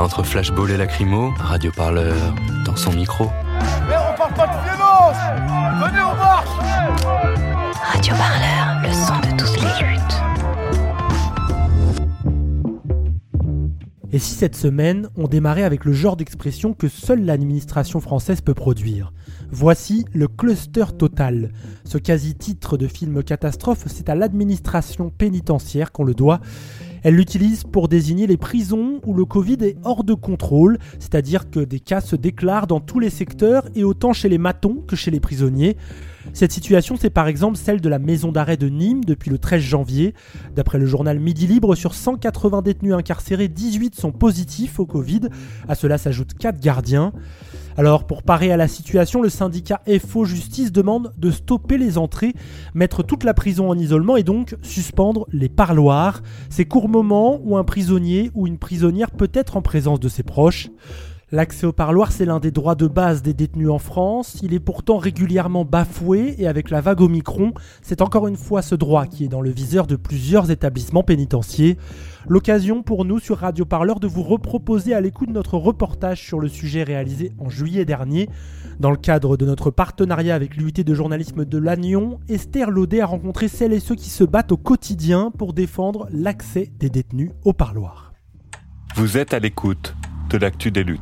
Entre flashball et lacrymo, Radio Parleur dans son micro. Mais on parle pas de violence Venez, on marche Radio Parleur, le son de toutes les luttes. Et si cette semaine, on démarrait avec le genre d'expression que seule l'administration française peut produire? Voici le cluster total. Ce quasi-titre de film catastrophe, c'est à l'administration pénitentiaire qu'on le doit. Elle l'utilise pour désigner les prisons où le Covid est hors de contrôle, c'est-à-dire que des cas se déclarent dans tous les secteurs et autant chez les matons que chez les prisonniers. Cette situation, c'est par exemple celle de la maison d'arrêt de Nîmes depuis le 13 janvier. D'après le journal Midi Libre, sur 180 détenus incarcérés, 18 sont positifs au Covid. À cela s'ajoutent 4 gardiens. Alors, pour parer à la situation, le syndicat FO Justice demande de stopper les entrées, mettre toute la prison en isolement et donc suspendre les parloirs, ces courts moments où un prisonnier ou une prisonnière peut être en présence de ses proches. L'accès au parloir, c'est l'un des droits de base des détenus en France. Il est pourtant régulièrement bafoué et avec la vague Omicron, c'est encore une fois ce droit qui est dans le viseur de plusieurs établissements pénitentiaires. L'occasion pour nous sur Radio Parleur de vous reproposer à l'écoute notre reportage sur le sujet réalisé en juillet dernier. Dans le cadre de notre partenariat avec l'UIT de journalisme de Lannion, Esther Laudet a rencontré celles et ceux qui se battent au quotidien pour défendre l'accès des détenus au parloir. Vous êtes à l'écoute de l'actu des luttes.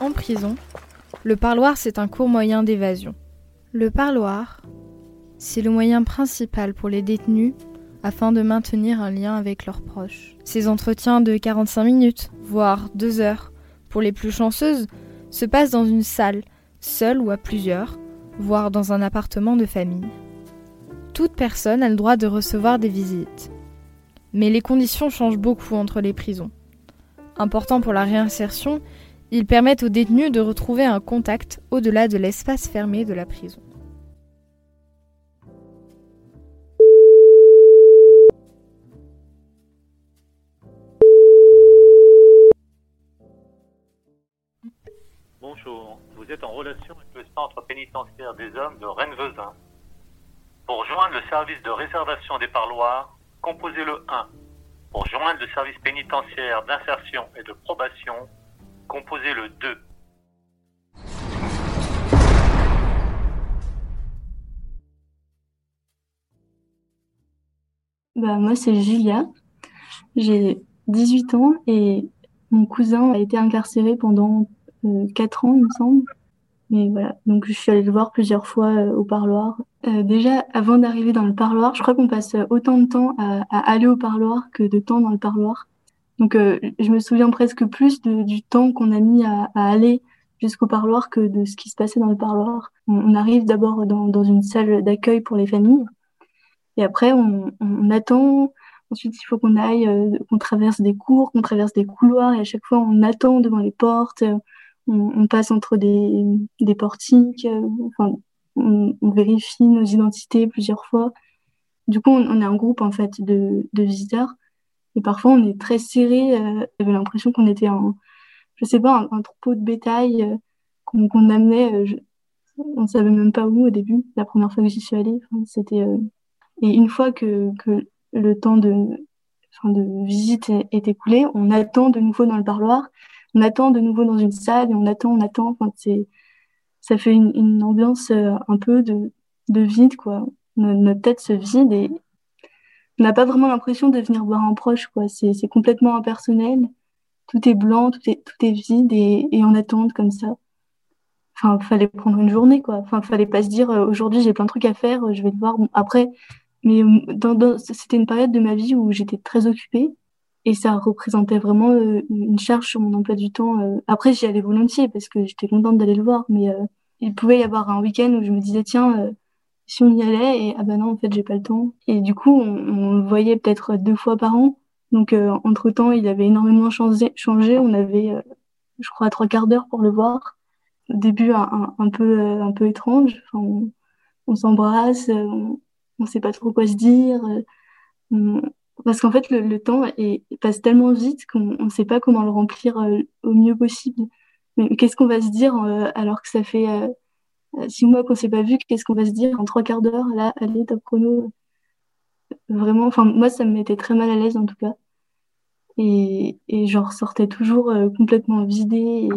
En prison, le parloir c'est un court moyen d'évasion. Le parloir, c'est le moyen principal pour les détenus afin de maintenir un lien avec leurs proches. Ces entretiens de 45 minutes, voire 2 heures, pour les plus chanceuses, se passent dans une salle, seule ou à plusieurs, voire dans un appartement de famille. Toute personne a le droit de recevoir des visites. Mais les conditions changent beaucoup entre les prisons. Important pour la réinsertion, ils permettent aux détenus de retrouver un contact au-delà de l'espace fermé de la prison. Bonjour, vous êtes en relation avec le centre pénitentiaire des hommes de Rennes-Vezin. Pour joindre le service de réservation des parloirs, composez le 1. Pour joindre le service pénitentiaire d'insertion et de probation, composez le 2. Bah, moi, c'est Julia. J'ai 18 ans et mon cousin a été incarcéré pendant 4 ans, il me semble. Mais voilà, donc je suis allée le voir plusieurs fois euh, au parloir. Euh, déjà, avant d'arriver dans le parloir, je crois qu'on passe autant de temps à, aller au parloir que de temps dans le parloir. Donc, euh, je me souviens presque plus du temps qu'on a mis à, aller jusqu'au parloir que de ce qui se passait dans le parloir. On, arrive d'abord dans, une salle d'accueil pour les familles. Et après, on, on attend. Ensuite, il faut qu'on aille, qu'on traverse des cours, qu'on traverse des couloirs. Et à chaque fois, on attend devant les portes. On, passe entre des, portiques. euh, Enfin, on, vérifie nos identités plusieurs fois. Du coup, on, on est un groupe en fait de, visiteurs. Et parfois, on est très serré. euh, J'avais l'impression qu'on était en, je sais pas, un, troupeau de bétail euh, qu'on amenait. on savait même pas où au début. La première fois que j'y suis allée, c'était. Et une fois que, le temps de visite est, écoulée, on attend de nouveau dans le parloir, on attend de nouveau dans une salle, et on attend, on attend. Enfin, c'est, ça fait une, ambiance euh, un peu de, de vide, quoi. Notre, tête se vide et on n'a pas vraiment l'impression de venir voir un proche, quoi. C'est, complètement impersonnel. Tout est blanc, tout est, tout est vide et, et on attend comme ça. Enfin, fallait prendre une journée, quoi. Enfin, fallait pas se dire euh, aujourd'hui j'ai plein de trucs à faire, je vais devoir. après, mais euh, c'était une période de ma vie où j'étais très occupée et ça représentait vraiment euh, une charge sur mon emploi du temps. Euh. Après, j'y allais volontiers parce que j'étais contente d'aller le voir, mais il pouvait y avoir un week-end où je me disais tiens, si on y allait et ah ben non en fait j'ai pas le temps. Et du coup, on, le voyait peut-être deux fois par an. Donc entre temps, il avait énormément changé. changé. On avait, je crois, trois quarts d'heure pour le voir. Au début, un, peu un peu étrange. On, s'embrasse. On, on sait pas trop quoi se dire. Euh, parce qu'en fait, le, temps passe tellement vite qu'on ne sait pas comment le remplir euh, au mieux possible. Mais qu'est-ce qu'on va se dire euh, alors que ça fait six mois qu'on ne s'est pas vu Qu'est-ce qu'on va se dire en trois quarts d'heure Là, allez, top chrono. Vraiment, enfin, moi, ça me mettait très mal à l'aise en tout cas. Et, et j'en ressortais toujours complètement vidée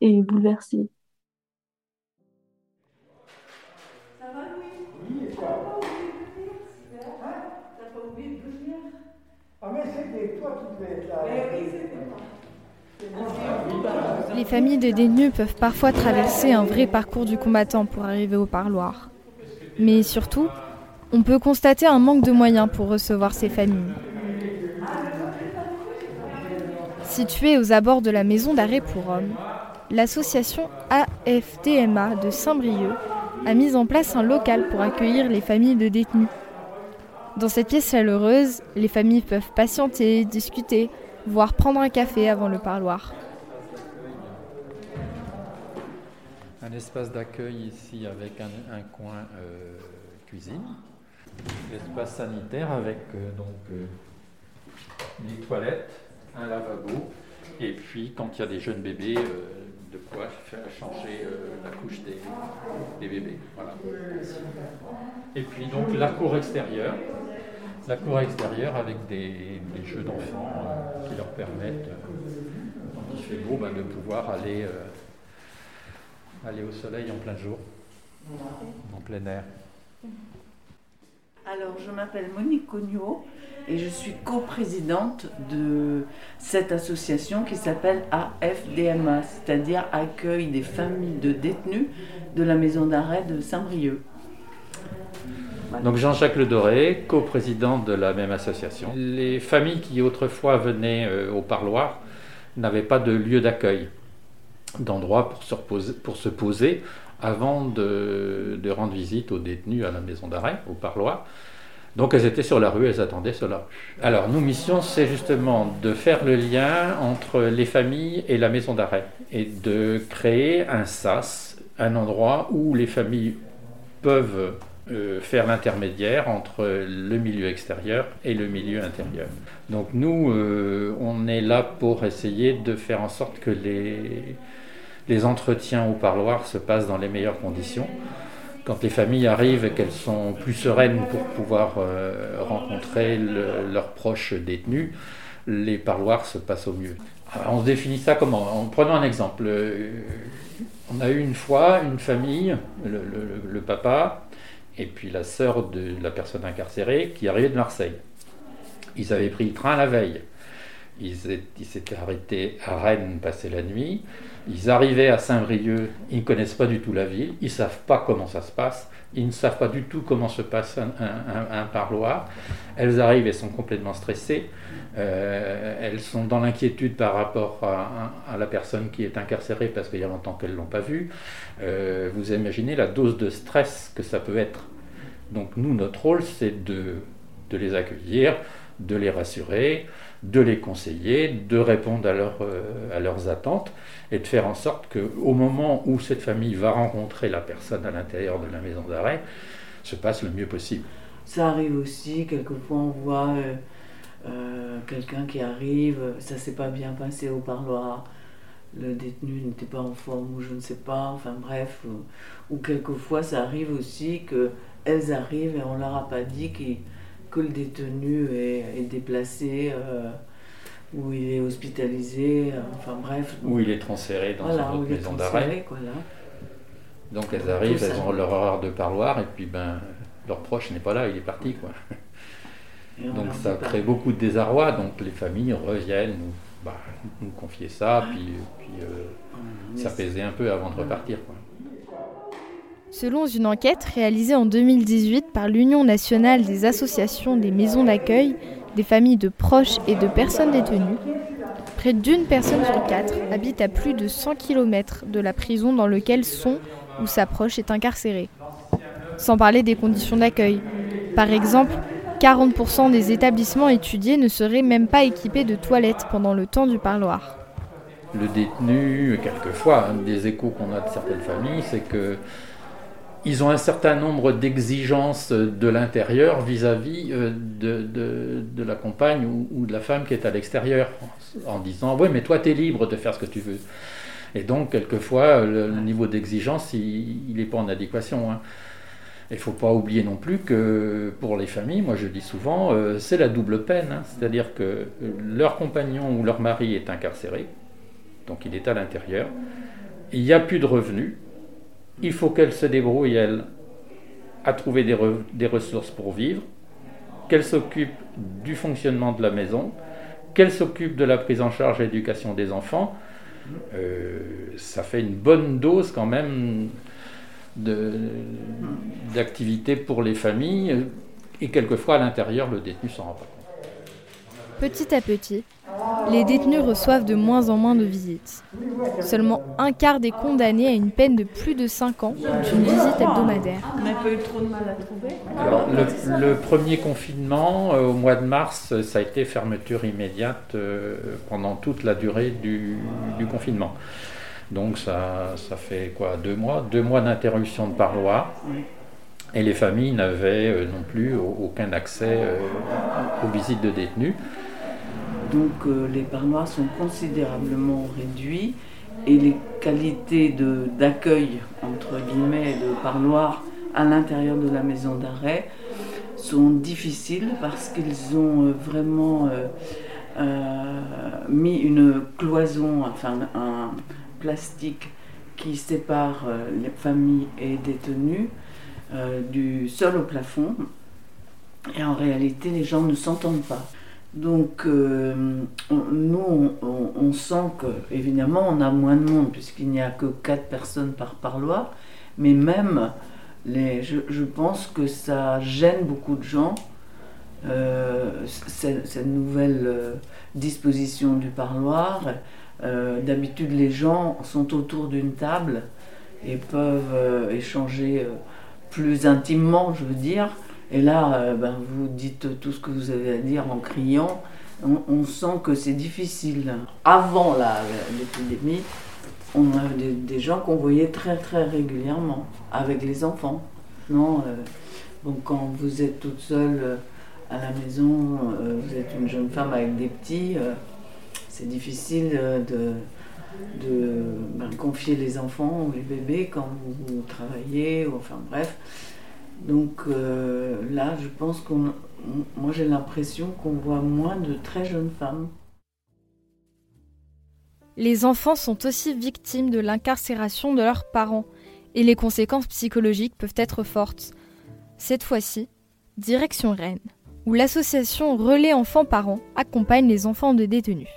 et, et bouleversée. Les familles de détenus peuvent parfois traverser un vrai parcours du combattant pour arriver au parloir. Mais surtout, on peut constater un manque de moyens pour recevoir ces familles. Située aux abords de la maison d'arrêt pour hommes, l'association AFDMA de Saint-Brieuc a mis en place un local pour accueillir les familles de détenus. Dans cette pièce chaleureuse, les familles peuvent patienter, discuter, voire prendre un café avant le parloir. Un espace d'accueil ici avec un, coin euh, cuisine, l'espace sanitaire avec euh, donc euh, des toilettes, un lavabo, et puis quand il y a des jeunes bébés, de quoi changer la couche des, bébés. Et puis donc la cour extérieure, la cour extérieure avec des, jeux d'enfants euh, qui leur permettent, euh, quand il fait beau, ben, de pouvoir aller, euh, aller au soleil en plein jour, en plein air. Alors, je m'appelle Monique Cognot et je suis coprésidente de cette association qui s'appelle AFDMA, c'est-à-dire Accueil des familles de détenus de la maison d'arrêt de Saint-Brieuc. Donc Jean-Jacques Le Doré, coprésident de la même association. Les familles qui autrefois venaient euh, au parloir n'avaient pas de lieu d'accueil, d'endroit pour, se poser avant de, rendre visite aux détenus à la maison d'arrêt, au parloir. Donc elles étaient sur la rue, elles attendaient sur la rue. Alors nos missions, c'est justement de faire le lien entre les familles et la maison d'arrêt et de créer un SAS, un endroit où les familles peuvent euh, faire l'intermédiaire entre le milieu extérieur et le milieu intérieur. Donc nous, euh, on est là pour essayer de faire en sorte que les, les entretiens au parloir se passent dans les meilleures conditions. Quand les familles arrivent et qu'elles sont plus sereines pour pouvoir euh, rencontrer leurs proches détenus, les parloirs se passent au mieux. on se définit ça comment? En prenant un exemple. on a eu une fois une famille, le papa, et puis la sœur de la personne incarcérée qui arrivait de Marseille. Ils avaient pris le train la veille. Ils s'étaient arrêtés à Rennes passer la nuit. Ils arrivaient à Saint-Brieuc, ils ne connaissent pas du tout la ville, ils ne savent pas comment ça se passe, ils ne savent pas du tout comment se passe un, parloir. Elles arrivent, elles sont complètement stressées, euh, elles sont dans l'inquiétude par rapport à, la personne qui est incarcérée parce qu'il y a longtemps qu'elles ne l'ont pas vue. Euh, vous imaginez la dose de stress que ça peut être. Donc nous, notre rôle, c'est de, de les accueillir, de les rassurer, de les conseiller, de répondre à, euh, à leurs attentes et de faire en sorte qu'au moment où cette famille va rencontrer la personne à l'intérieur de la maison d'arrêt, se passe le mieux possible. Ça arrive aussi, quelquefois on voit euh, euh, quelqu'un qui arrive, ça s'est pas bien passé au parloir, le détenu n'était pas en forme ou je ne sais pas, enfin bref, ou, quelquefois ça arrive aussi qu'elles arrivent et on leur a pas dit que le détenu est, déplacé, ou il est hospitalisé, enfin bref. Ou il est transféré dans une autre maison d'arrêt. Donc elles arrivent, elles ont leur horaire de parloir, et puis ben leur proche n'est pas là, il est parti quoi. Donc ça crée beaucoup de désarroi, donc les familles reviennent nous, bah, nous confier ça, puis, puis euh, s'apaiser un peu avant de repartir. Selon une enquête réalisée en 2018 par l'Union nationale des associations des maisons d'accueil des familles de proches et de personnes détenues, près d'une personne sur quatre habite à plus de 100 km de la prison dans laquelle son ou sa proche est incarcéré. Sans parler des conditions d'accueil. Par exemple, 40% des établissements étudiés ne seraient même pas équipés de toilettes pendant le temps du parloir. Le détenu, quelquefois, un des échos qu'on a de certaines familles, c'est que ils ont un certain nombre d'exigences de l'intérieur vis-à-vis euh, de, la compagne ou, de la femme qui est à l'extérieur, en disant Oui, mais toi, tu es libre de faire ce que tu veux. Et donc, quelquefois, le, niveau d'exigence, il n'est pas en adéquation. Hein. Il ne faut pas oublier non plus que pour les familles, moi je dis souvent, euh, c'est la double peine. Hein. C'est-à-dire que leur compagnon ou leur mari est incarcéré, donc il est à l'intérieur, il n'y a plus de revenus, il faut qu'elle se débrouille, elle, à trouver des, ressources pour vivre, qu'elle s'occupe du fonctionnement de la maison, qu'elle s'occupe de la prise en charge et l'éducation des enfants. Euh, ça fait une bonne dose quand même d'activités pour les familles et quelquefois à l'intérieur le détenu s'en rend pas compte. Petit à petit, les détenus reçoivent de moins en moins de visites. Seulement un quart des condamnés à une peine de plus de 5 ans ont une visite hebdomadaire. On n'a pas eu trop de mal à trouver Alors, le, premier confinement, euh, au mois de mars, ça a été fermeture immédiate euh, pendant toute la durée du, du confinement. Donc ça, ça fait quoi Deux mois? Deux mois d'interruption de parloir. Et les familles n'avaient euh, non plus aucun accès euh, aux visites de détenus. Donc euh, les parloirs sont considérablement réduits et les qualités d'accueil, entre guillemets, de parloir à l'intérieur de la maison d'arrêt sont difficiles parce qu'ils ont vraiment mis une cloison, enfin un, plastique qui sépare euh, les familles et détenus euh, du sol au plafond. Et en réalité, les gens ne s'entendent pas. Donc, euh, nous, on, sent que, évidemment, on a moins de monde, puisqu'il n'y a que 4 personnes par parloir. Mais même, les, je, pense que ça gêne beaucoup de gens, cette, cette, nouvelle disposition du parloir. Euh, d'habitude, les gens sont autour d'une table et peuvent euh, échanger euh, plus intimement, je veux dire. Et là, ben, vous dites tout ce que vous avez à dire en criant. On, sent que c'est difficile. Avant l'épidémie, on a des, gens qu'on voyait très très régulièrement avec les enfants. Non, donc quand vous êtes toute seule à la maison, vous êtes une jeune femme avec des petits c'est difficile de, de ben, confier les enfants ou les bébés quand vous, travaillez, ou, enfin bref. Donc euh, là, je pense qu'on. Moi, j'ai l'impression qu'on voit moins de très jeunes femmes. Les enfants sont aussi victimes de l'incarcération de leurs parents et les conséquences psychologiques peuvent être fortes. Cette fois-ci, direction Rennes, où l'association Relais Enfants Parents accompagne les enfants de détenus.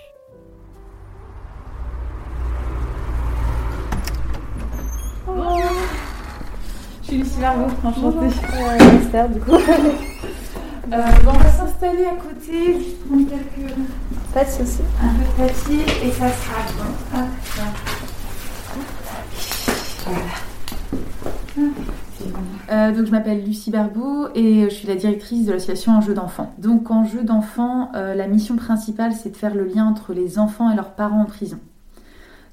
Margot, enchantée. Euh, Esther, du coup. Euh, bon, on va s'installer à côté, prendre quelques. Pas de soucis. Un peu de papier et ça sera bon. Voilà. Euh, donc je m'appelle Lucie Berbou et je suis la directrice de l'association Enjeu d'enfants. Donc en jeu d'enfants, la mission principale c'est de faire le lien entre les enfants et leurs parents en prison.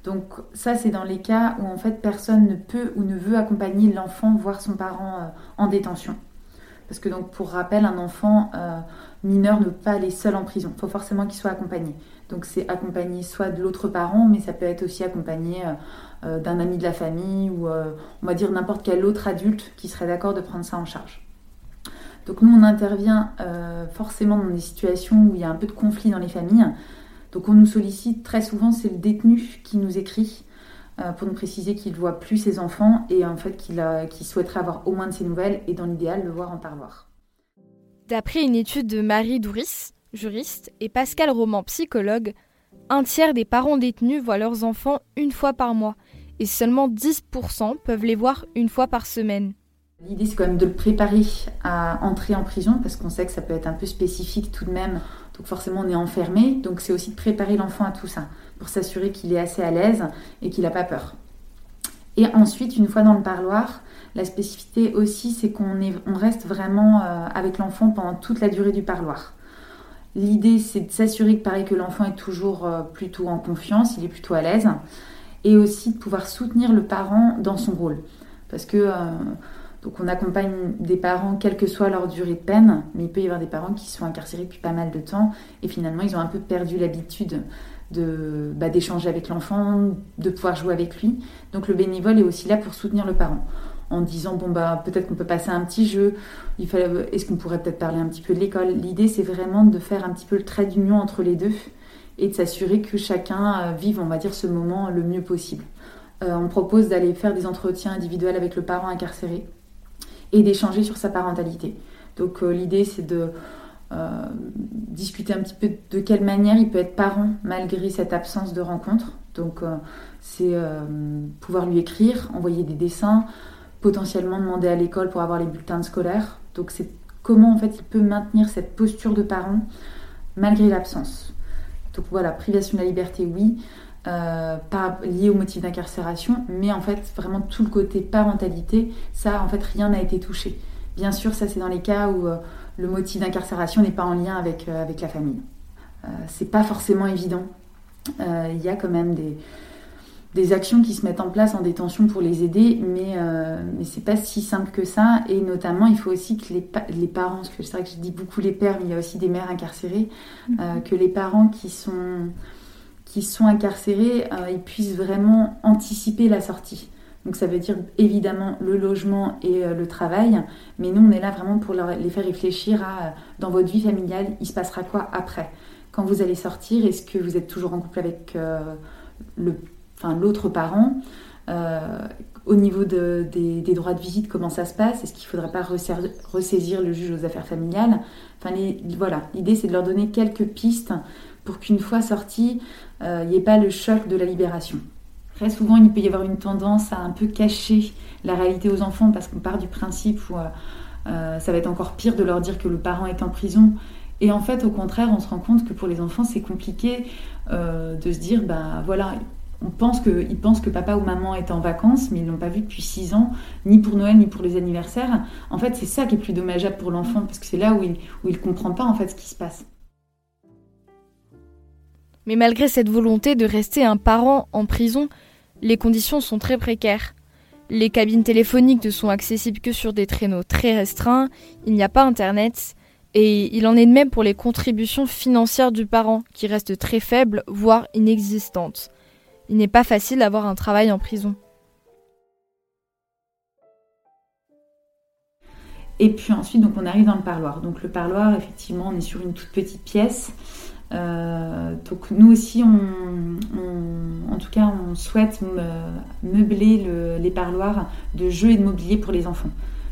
Donc ça, c'est dans les cas où en fait personne ne peut ou ne veut accompagner l'enfant voir son parent euh, en détention. Parce que donc pour rappel, un enfant euh, mineur ne peut pas aller seul en prison. Il faut forcément qu'il soit accompagné. Donc c'est accompagné soit de l'autre parent, mais ça peut être aussi accompagné euh, d'un ami de la famille ou on va dire n'importe quel autre adulte qui serait d'accord de prendre ça en charge. Donc nous, on intervient forcément dans des situations où il y a un peu de conflit dans les familles. Donc on nous sollicite très souvent, c'est le détenu qui nous écrit pour nous préciser qu'il ne voit plus ses enfants et en fait qu'il souhaiterait avoir au moins de ses nouvelles et dans l'idéal le voir en parloir. D'après une étude de Marie Douris, juriste, et Pascal Roman, psychologue, un tiers des parents détenus voient leurs enfants une fois par mois et seulement 10% peuvent les voir une fois par semaine. L'idée, c'est quand même de le préparer à entrer en prison parce qu'on sait que ça peut être un peu spécifique tout de même. Donc forcément, on est enfermé. Donc c'est aussi de préparer l'enfant à tout ça pour s'assurer qu'il est assez à l'aise et qu'il n'a pas peur. Et ensuite, une fois dans le parloir, la spécificité aussi, c'est qu'on on reste vraiment euh, avec l'enfant pendant toute la durée du parloir. L'idée, c'est de s'assurer que pareil que l'enfant est toujours euh, plutôt en confiance, il est plutôt à l'aise, et aussi de pouvoir soutenir le parent dans son rôle, parce que euh, donc on accompagne des parents quelle que soit leur durée de peine, mais il peut y avoir des parents qui sont incarcérés depuis pas mal de temps et finalement ils ont un peu perdu l'habitude de bah, d'échanger avec l'enfant, de pouvoir jouer avec lui. Donc le bénévole est aussi là pour soutenir le parent en disant bon bah peut-être qu'on peut passer un petit jeu, est-ce qu'on pourrait peut-être parler un petit peu de l'école? L'idée c'est vraiment de faire un petit peu le trait d'union entre les deux et de s'assurer que chacun euh, vive on va dire ce moment le mieux possible. Euh, on propose d'aller faire des entretiens individuels avec le parent incarcéré et d'échanger sur sa parentalité. Donc euh, l'idée c'est de discuter un petit peu de quelle manière il peut être parent malgré cette absence de rencontre. Donc c'est pouvoir lui écrire, envoyer des dessins, potentiellement demander à l'école pour avoir les bulletins scolaires. Donc c'est comment en fait il peut maintenir cette posture de parent malgré l'absence. Donc voilà, privation de la liberté, oui, euh, pas lié au motif d'incarcération, mais en fait vraiment tout le côté parentalité, ça en fait rien n'a été touché. Bien sûr, ça c'est dans les cas où euh, le motif d'incarcération n'est pas en lien avec, euh, avec la famille. c'est pas forcément évident. Il y a quand même des, des actions qui se mettent en place en détention pour les aider, mais, mais c'est pas si simple que ça. Et notamment, il faut aussi que les, les parents, parce que c'est vrai que je dis beaucoup les pères, mais il y a aussi des mères incarcérées, mhm. que les parents qui sont, qui sont incarcérés, euh, ils puissent vraiment anticiper la sortie. Donc ça veut dire évidemment le logement et le travail, mais nous on est là vraiment pour les faire réfléchir à dans votre vie familiale, il se passera quoi après? Quand vous allez sortir, est-ce que vous êtes toujours en couple avec l'autre parent? Euh, au niveau des, droits de visite, comment ça se passe? Est-ce qu'il ne faudrait pas ressaisir le juge aux affaires familiales? Voilà, l'idée c'est de leur donner quelques pistes pour qu'une fois sortis, euh, il n'y ait pas le choc de la libération. Très souvent, il peut y avoir une tendance à un peu cacher la réalité aux enfants parce qu'on part du principe où euh, ça va être encore pire de leur dire que le parent est en prison. Et en fait, au contraire, on se rend compte que pour les enfants, c'est compliqué de se dire, ben voilà, on pense que, ils pensent que papa ou maman est en vacances, mais ils ne l'ont pas vu depuis 6 ans, ni pour Noël, ni pour les anniversaires. En fait, c'est ça qui est plus dommageable pour l'enfant, parce que c'est là où il ne comprend pas en fait ce qui se passe. Mais malgré cette volonté de rester un parent en prison, les conditions sont très précaires. Les cabines téléphoniques ne sont accessibles que sur des traîneaux très restreints, il n'y a pas Internet, et il en est de même pour les contributions financières du parent, qui restent très faibles, voire inexistantes il n'est pas facile d'avoir un travail en prison. Et puis ensuite, donc on arrive dans le parloir. Donc le parloir, effectivement, on est sur une toute petite pièce. Euh, donc nous aussi, en tout cas, on souhaite meubler les parloirs de jeux et de mobilier pour les enfants.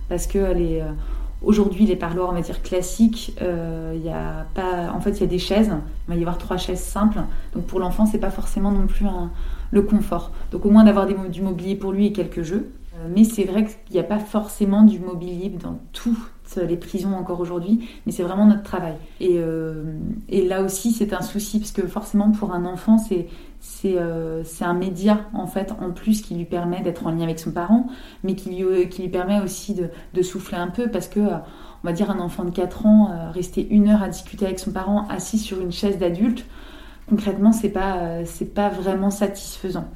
Parce que euh, Aujourd'hui, les parloirs, on va dire classiques, euh, y a pas, en fait, il y a des chaises. Il va y avoir trois chaises simples. Donc pour l'enfant, c'est pas forcément non plus le confort. Donc au moins d'avoir du mobilier pour lui et quelques jeux. Euh, mais c'est vrai qu'il n'y a pas forcément du mobilier dans toutes les prisons encore aujourd'hui, mais c'est vraiment notre travail. Et, euh, et là aussi, c'est un souci, parce que forcément, pour un enfant, c'est euh, c'est un média en fait en plus qui lui permet d'être en lien avec son parent, mais qui lui, lui permet aussi de, souffler un peu parce que euh, on va dire un enfant de 4 ans euh, rester une heure à discuter avec son parent assis sur une chaise d'adulte, concrètement c'est pas pas vraiment satisfaisant.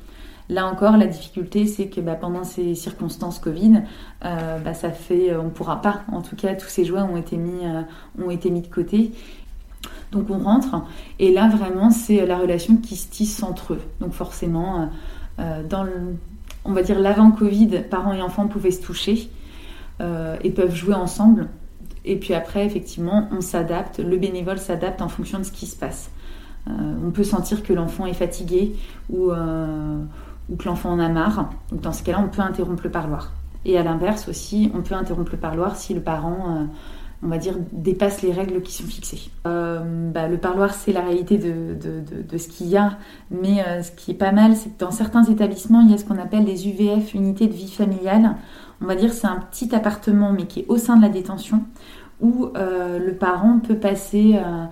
Là encore, la difficulté, c'est que bah, pendant ces circonstances Covid, bah, ça fait, on pourra pas. En tout cas, tous ces jouets ont été mis de côté. Donc on rentre et là vraiment c'est la relation qui se tisse entre eux. Donc forcément, euh, euh, dans on va dire l'avant Covid, parents et enfants pouvaient se toucher euh, et peuvent jouer ensemble. Et puis après, effectivement, on s'adapte, le bénévole s'adapte en fonction de ce qui se passe. On peut sentir que l'enfant est fatigué ou, ou que l'enfant en a marre. Donc dans ce cas-là, on peut interrompre le parloir. Et à l'inverse aussi, on peut interrompre le parloir si le parent, on va dire, dépasse les règles qui sont fixées. Bah, le parloir, c'est la réalité de, de, ce qu'il y a. Mais ce qui est pas mal, c'est que dans certains établissements, il y a ce qu'on appelle des UVF, unités de vie familiale on va dire c'est un petit appartement mais qui est au sein de la détention où euh, le parent peut passer, euh,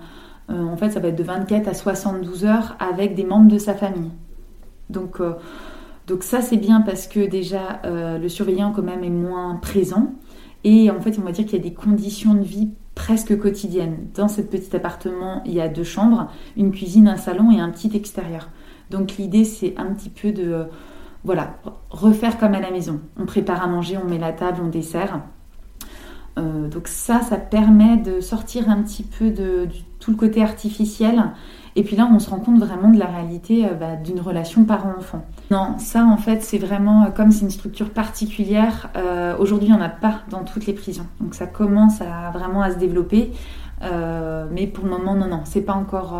euh, en fait ça va être de 24 à 72 heures avec des membres de sa famille. Donc, donc ça c'est bien parce que déjà le surveillant quand même est moins présent et en fait on va dire qu'il y a des conditions de vie presque quotidiennes. Dans ce petit appartement il y a deux chambres, une cuisine, un salon et un petit extérieur. Donc l'idée c'est un petit peu de voilà, refaire comme à la maison. On prépare à manger, on met la table, on dessert. Euh, donc ça, ça permet de sortir un petit peu de, tout le côté artificiel. Et puis là, on se rend compte vraiment de la réalité euh, bah, d'une relation parent-enfant. Non, ça en fait, c'est vraiment euh, comme c'est une structure particulière. Aujourd'hui, il n'y en a pas dans toutes les prisons. Donc ça commence à, vraiment à se développer. mais pour le moment, non, non, c'est pas encore.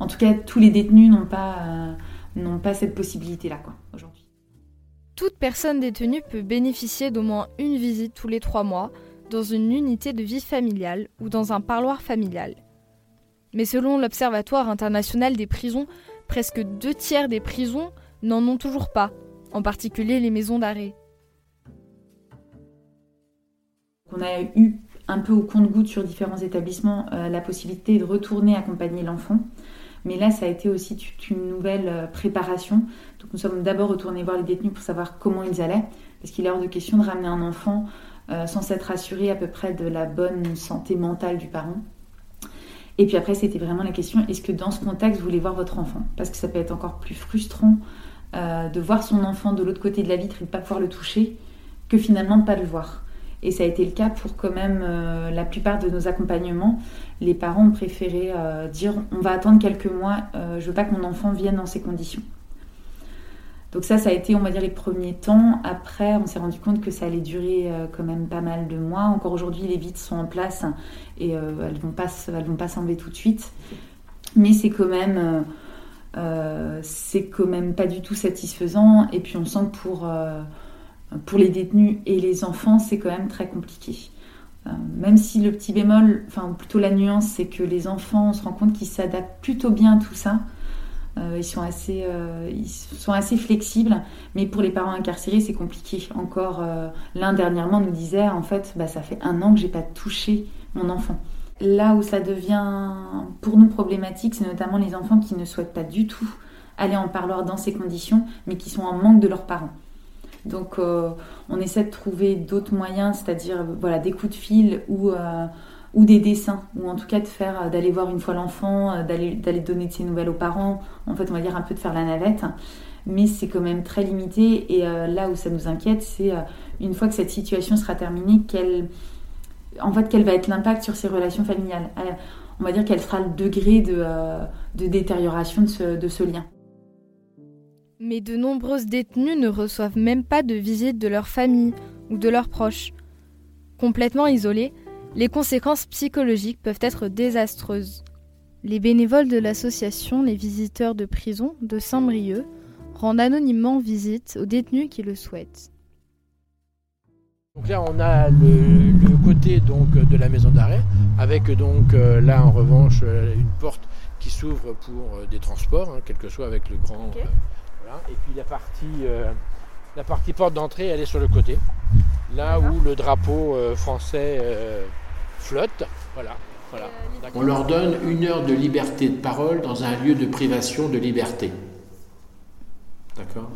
en tout cas, tous les détenus n'ont pas, n'ont pas cette possibilité-là, quoi, aujourd'hui. Toute personne détenue peut bénéficier d'au moins une visite tous les trois mois dans une unité de vie familiale ou dans un parloir familial. Mais selon l'Observatoire international des prisons, presque deux tiers des prisons n'en ont toujours pas, en particulier les maisons d'arrêt. On a eu un peu au compte-goutte sur différents établissements euh, la possibilité de retourner accompagner l'enfant. Mais là, ça a été aussi une nouvelle euh, préparation. Nous sommes d'abord retournés voir les détenus pour savoir comment ils allaient, parce qu'il est hors de question de ramener un enfant euh, sans s'être assuré à peu près de la bonne santé mentale du parent. Et puis après, c'était vraiment la question, est-ce que dans ce contexte, vous voulez voir votre enfant? Parce que ça peut être encore plus frustrant euh, de voir son enfant de l'autre côté de la vitre et de ne pas pouvoir le toucher, que finalement de ne pas le voir. Et ça a été le cas pour quand même euh, la plupart de nos accompagnements. Les parents ont préféré dire on va attendre quelques mois, euh, je veux pas que mon enfant vienne dans ces conditions. Donc ça, ça a été, on va dire, les premiers temps. Après, on s'est rendu compte que ça allait durer quand même pas mal de mois. Encore aujourd'hui, les vitres sont en place et elles vont pas, elles vont pas s'enlever tout de suite. Mais c'est quand même, c'est quand même pas du tout satisfaisant. Et puis on sent que pour les détenus et les enfants, c'est quand même très compliqué. Euh, même si le petit bémol, enfin plutôt la nuance, c'est que les enfants, on se rend compte qu'ils s'adaptent plutôt bien à tout ça. Euh, ils, sont assez, euh, ils sont assez flexibles, mais pour les parents incarcérés, c'est compliqué. Encore l'un dernièrement nous disait, en fait, bah, ça fait un an que j'ai pas touché mon enfant. Là où ça devient pour nous problématique, c'est notamment les enfants qui ne souhaitent pas du tout aller en parloir dans ces conditions, mais qui sont en manque de leurs parents. Donc euh, on essaie de trouver d'autres moyens, c'est-à-dire voilà des coups de fil ou euh, ou des dessins, ou en tout cas de faire euh, d'aller voir une fois l'enfant, d'aller d'aller donner de ses nouvelles aux parents. En fait, on va dire un peu de faire la navette, mais c'est quand même très limité. Et là où ça nous inquiète, c'est une fois que cette situation sera terminée, quel en fait quel va être l'impact sur ces relations familiales. On va dire quel sera le degré de, détérioration de de ce lien. Mais de nombreuses détenues ne reçoivent même pas de visite de leur famille ou de leurs proches. Complètement isolées, les conséquences psychologiques peuvent être désastreuses. Les bénévoles de l'association Les Visiteurs de Prison de Saint-Brieuc rendent anonymement visite aux détenus qui le souhaitent. Donc là, on a le, côté donc de la maison d'arrêt, avec donc euh, là en revanche euh, une porte qui s'ouvre pour euh, des transports, hein, quel que soit avec le grand. Et puis la partie, euh, la partie porte d'entrée, elle est sur le côté, là où le drapeau euh, français euh, flotte. Voilà. voilà. On leur donne une heure de liberté de parole dans un lieu de privation de liberté. D'accord?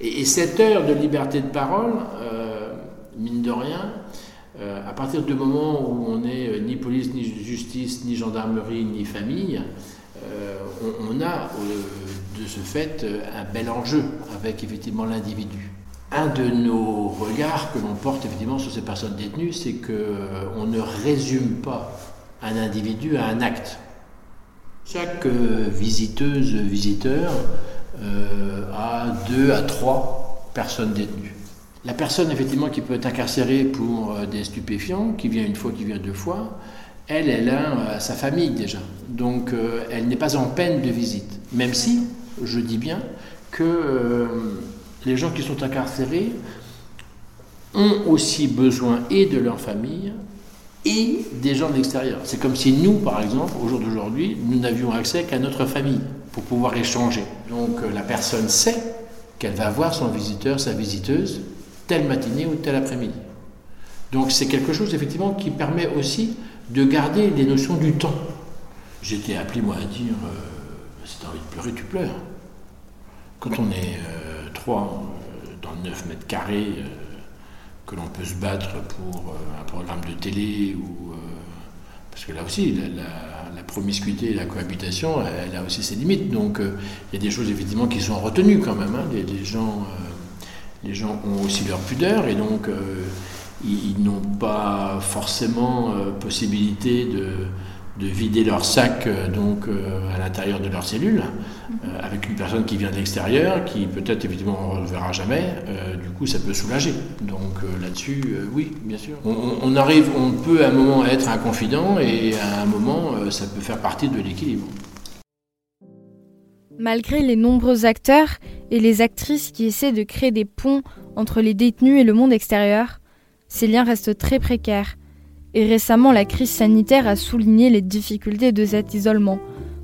Et, cette heure de liberté de parole, mine de rien, à partir du moment où on n'est ni police, ni justice, ni gendarmerie, ni famille, on, a de ce fait euh, un bel enjeu avec effectivement l'individu. Un de nos regards que l'on porte effectivement sur ces personnes détenues, c'est qu'on euh, ne résume pas un individu à un acte. Chaque euh, visiteuse, visiteur a deux à trois personnes détenues. La personne, effectivement, qui peut être incarcérée pour euh, des stupéfiants, qui vient une fois, qui vient deux fois, elle, elle a euh, sa famille déjà. Donc, euh, elle n'est pas en peine de visite. Même si, je dis bien, que les gens qui sont incarcérés ont aussi besoin et de leur famille et des gens de l'extérieur. C'est comme si nous, par exemple, au jour d'aujourd'hui, nous n'avions accès qu'à notre famille pour pouvoir échanger. Donc la personne sait qu'elle va voir son visiteur, sa visiteuse, telle matinée ou tel après-midi. Donc c'est quelque chose effectivement qui permet aussi de garder les notions du temps. J'étais appelé moi à dire, euh, si tu as envie de pleurer, tu pleures. Quand on est euh, trois euh, dans 9 mètres carrés, que l'on peut se battre pour un programme de télé, ou, parce que là aussi, la, promiscuité et la cohabitation, elle, a aussi ses limites. Donc il y a des choses effectivement qui sont retenues quand même. Hein. Les, gens les gens ont aussi leur pudeur et donc euh, ils, n'ont pas forcément euh, possibilité de, vider leur sac euh, donc à l'intérieur de leur cellule avec une personne qui vient de l'extérieur qui peut-être évidemment on ne reverra jamais du coup ça peut soulager. Donc là-dessus oui bien sûr. On, arrive on peut à un moment être un confident et à un moment ça peut faire partie de l'équilibre. Malgré les nombreux acteurs et les actrices qui essaient de créer des ponts entre les détenus et le monde extérieur, ces liens restent très précaires. Et récemment, la crise sanitaire a souligné les difficultés de cet isolement,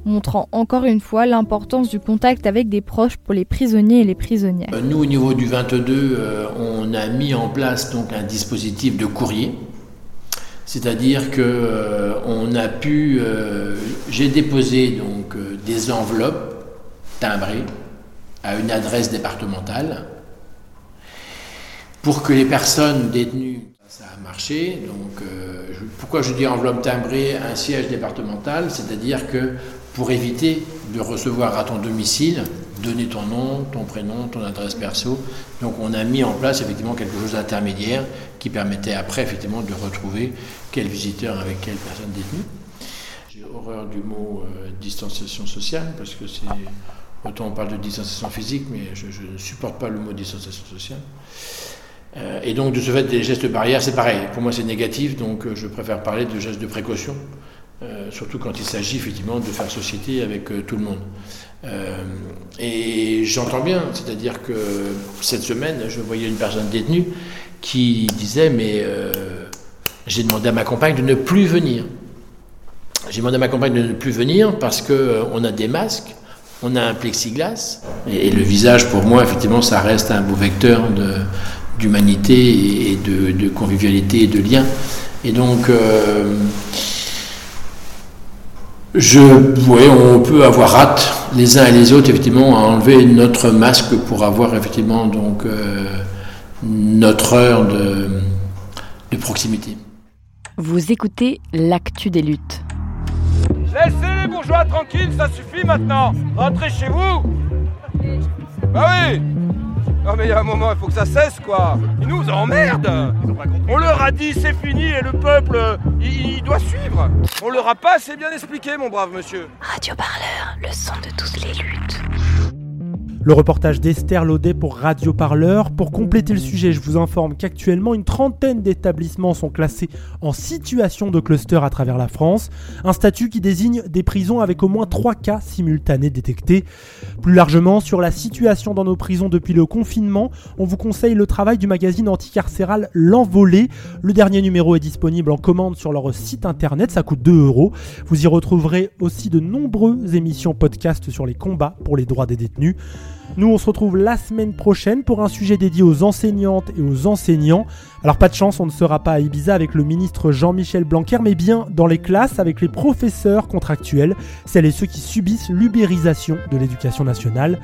montrant encore une fois l'importance du contact avec des proches pour les prisonniers et les prisonnières. Euh, nous, au niveau du 22, euh, on a mis en place donc un dispositif de courrier. C'est-à-dire que euh, on a pu, j'ai déposé donc des enveloppes timbré à une adresse départementale pour que les personnes détenues, ça a marché. Donc, euh, pourquoi je dis enveloppe timbrée, un siège départemental C'est-à-dire que pour éviter de recevoir à ton domicile, donner ton nom, ton prénom, ton adresse perso. Donc, on a mis en place effectivement quelque chose d'intermédiaire qui permettait après effectivement de retrouver quel visiteur avec quelle personne détenue. J'ai horreur du mot euh, distanciation sociale parce que c'est Autant on parle de distanciation physique, mais je, ne supporte pas le mot distanciation sociale. Euh, et donc, de ce fait, des gestes barrières, c'est pareil. Pour moi, c'est négatif, donc euh, je préfère parler de gestes de précaution, euh, surtout quand il s'agit effectivement de faire société avec tout le monde. et j'entends bien, c'est-à-dire que cette semaine, je voyais une personne détenue qui disait Mais j'ai demandé à ma compagne de ne plus venir. J'ai demandé à ma compagne de ne plus venir parce qu'on a des masques on a un plexiglas. Et, le visage, pour moi, effectivement, ça reste un beau vecteur d'humanité et de, convivialité et de lien. Et donc, euh, je, on peut avoir hâte les uns et les autres, effectivement, à enlever notre masque pour avoir, effectivement, donc, euh, notre heure de, de proximité. Vous écoutez l'actu des luttes. Laissez les bourgeois tranquilles, ça suffit maintenant. Rentrez chez vous. Bah oui. Non mais il y a un moment, il faut que ça cesse quoi. Ils nous emmerdent. On leur a dit c'est fini et le peuple, il, il, doit suivre. On leur a pas assez bien expliqué, mon brave monsieur. Radio Parleur, le son de toutes les luttes. Le reportage d'Esther Laudet pour Radio Parleur. Pour compléter le sujet, je vous informe qu'actuellement une trentaine d'établissements sont classés en situation de cluster à travers la France, un statut qui désigne des prisons avec au moins trois cas simultanés détectés. Plus largement, sur la situation dans nos prisons depuis le confinement, on vous conseille le travail du magazine anticarcéral L'Envolée. Le dernier numéro est disponible en commande sur leur site internet, ça coûte 2 euros. Vous y retrouverez aussi de nombreuses émissions podcast sur les combats pour les droits des détenus. Nous, on se retrouve la semaine prochaine pour un sujet dédié aux enseignantes et aux enseignants. Alors pas de chance, on ne sera pas à Ibiza avec le ministre Jean-Michel Blanquer, mais bien dans les classes avec les professeurs contractuels, celles et ceux qui subissent l'ubérisation de l'éducation nationale.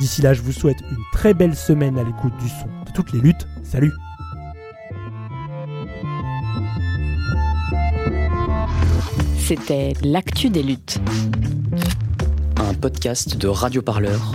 D'ici là, je vous souhaite une très belle semaine à l'écoute du son de toutes les luttes. Salut C'était l'actu des luttes. Un podcast de Radio Parleur